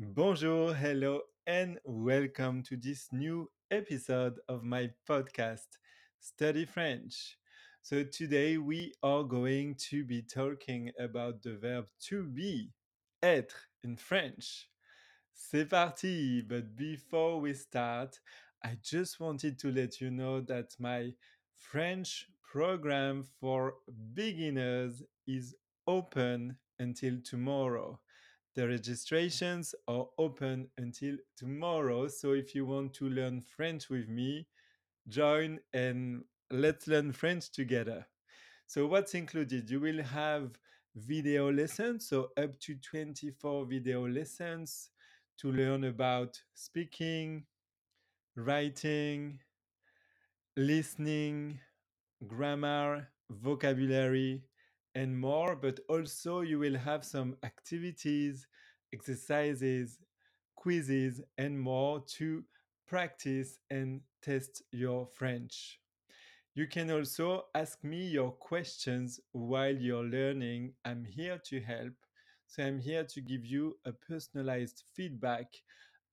Bonjour, hello, and welcome to this new episode of my podcast, Study French. So, today we are going to be talking about the verb to be, être in French. C'est parti! But before we start, I just wanted to let you know that my French program for beginners is open until tomorrow. The registrations are open until tomorrow. So if you want to learn French with me, join and let's learn French together. So, what's included? You will have video lessons, so up to 24 video lessons to learn about speaking, writing, listening, grammar, vocabulary, and more. But also, you will have some activities, exercises, quizzes, and more to practice and test your French. You can also ask me your questions while you're learning. I'm here to help. So, I'm here to give you a personalized feedback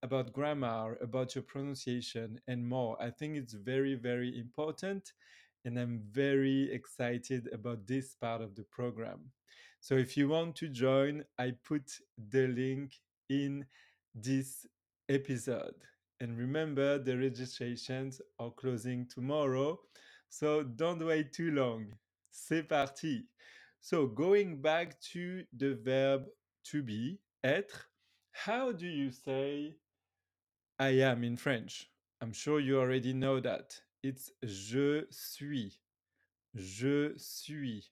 about grammar, about your pronunciation, and more. I think it's very, very important. And I'm very excited about this part of the program. So, if you want to join, I put the link in this episode. And remember, the registrations are closing tomorrow. So don't wait too long. C'est parti. So going back to the verb to be, être, how do you say I am in French? I'm sure you already know that. It's je suis. Je suis.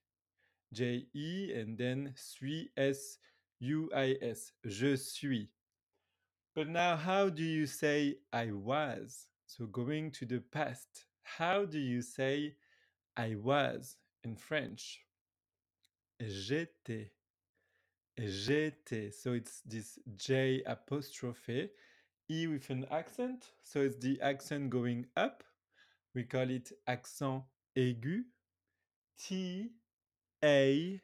J E and then suis S U I S. Je suis. But now, how do you say I was? So going to the past, how do you say I was in French? J'étais. J'étais. So it's this J apostrophe, E with an accent. So it's the accent going up. We call it accent aigu. T A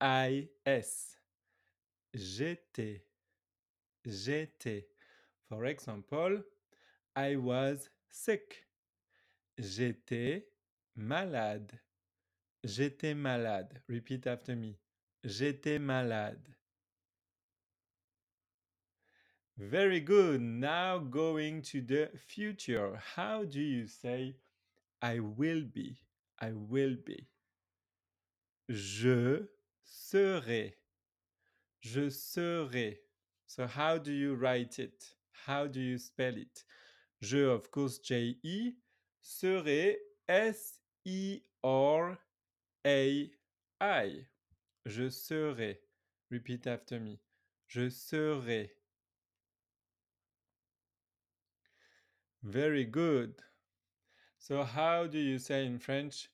I S. J'étais. J'étais. For example, I was sick. J'étais malade. J'étais malade. Repeat after me. J'étais malade. Very good. Now going to the future. How do you say I will be? I will be. Je serai. Je serai. So how do you write it? How do you spell it? Je, of course, J E. Serai, S E R A I. Je serai. Repeat after me. Je serai. Very good. So, how do you say in French,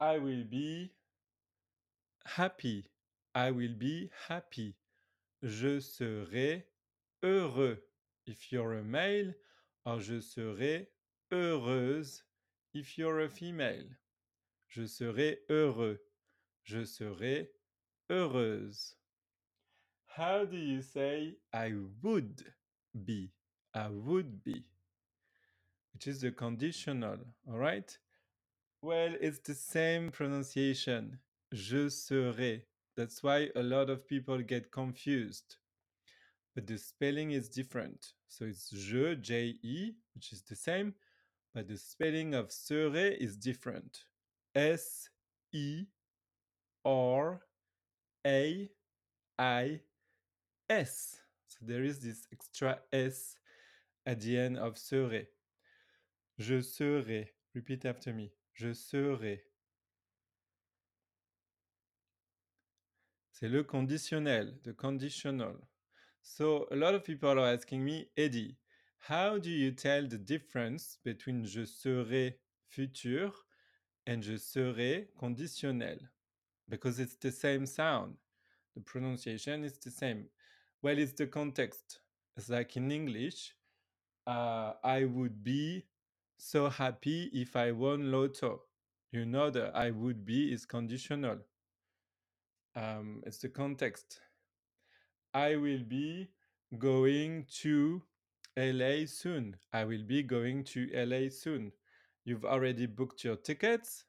I will be happy? I will be happy. Je serai heureux. If you're a male, or je serai heureuse if you're a female. Je serai heureux. Je serai heureuse. How do you say I would be? I would be. Which is the conditional, all right? Well, it's the same pronunciation. Je serais. That's why a lot of people get confused. But the spelling is different. So it's je, J E, which is the same, but the spelling of serai is different. S E R A I S. So there is this extra S at the end of serai. Je serai. Repeat after me. Je serai. C'est le conditionnel, the conditional. So a lot of people are asking me, Eddie, how do you tell the difference between je serai futur and je serai conditionnel? Because it's the same sound. The pronunciation is the same. Well, it's the context. It's like in English, uh, I would be so happy if I won Lotto. You know that I would be is conditional. Um, it's the context. I will be going to LA soon. I will be going to LA soon. You've already booked your tickets.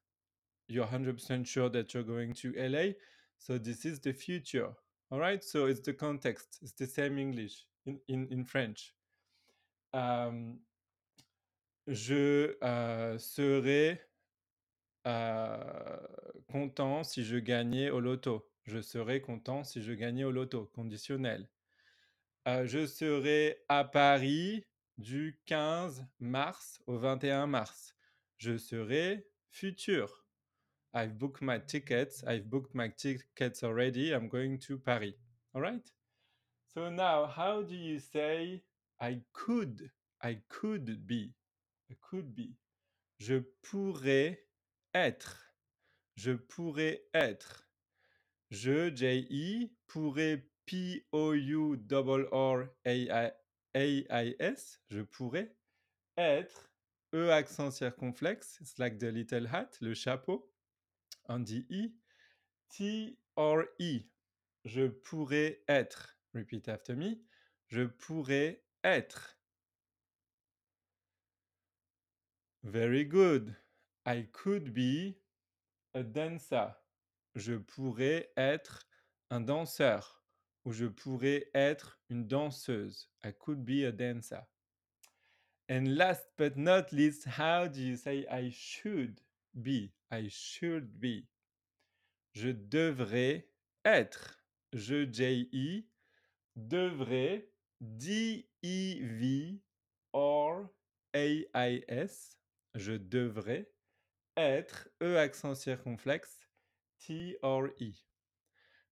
You're 100% sure that you're going to LA. So this is the future. All right. So it's the context. It's the same English in, in, in French. Um, je euh, serai euh, content si je gagnais au loto. Je serai content si je gagnais au loto. Conditionnel. Je serai à Paris du 15 mars au 21 mars. Je serai futur. I've booked my tickets. I've booked my tickets already. I'm going to Paris. All right? So now, how do you say I could? I could be? Could be. Je pourrais être. Je pourrais être. Je, J-E, pourrais P-O-U-R-R-A-I-S. Je pourrais être. E accent circonflexe. It's like the little hat, le chapeau. On dit I. T or E. Je pourrais être. Repeat after me. Je pourrais être. Very good. I could be a dancer. Je pourrais être un danseur ou je pourrais être une danseuse. I could be a dancer. And last but not least, how do you say I should be? I should be. Je devrais être. Je, J-E, devrais, D-E-V, or A-I-S. Je devrais être, E accent circonflexe, T or E.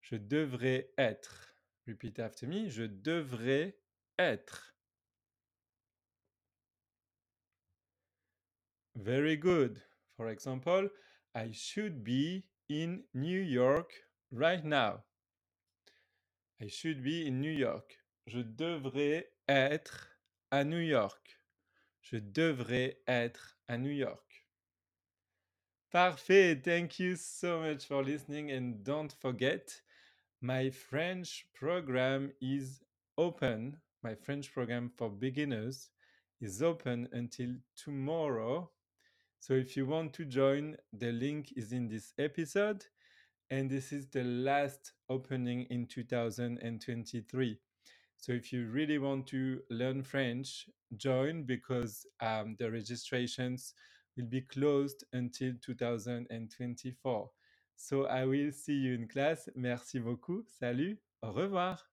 Je devrais être. Repeat after me. Je devrais être. Very good. For example, I should be in New York right now. I should be in New York. Je devrais être à New York. Je devrais être à New York. Parfait. Thank you so much for listening. And don't forget, my French program is open. My French program for beginners is open until tomorrow. So if you want to join, the link is in this episode. And this is the last opening in 2023. So if you really want to learn French, join because um, the registrations will be closed until 2024. So I will see you in class. Merci beaucoup. Salut. Au revoir.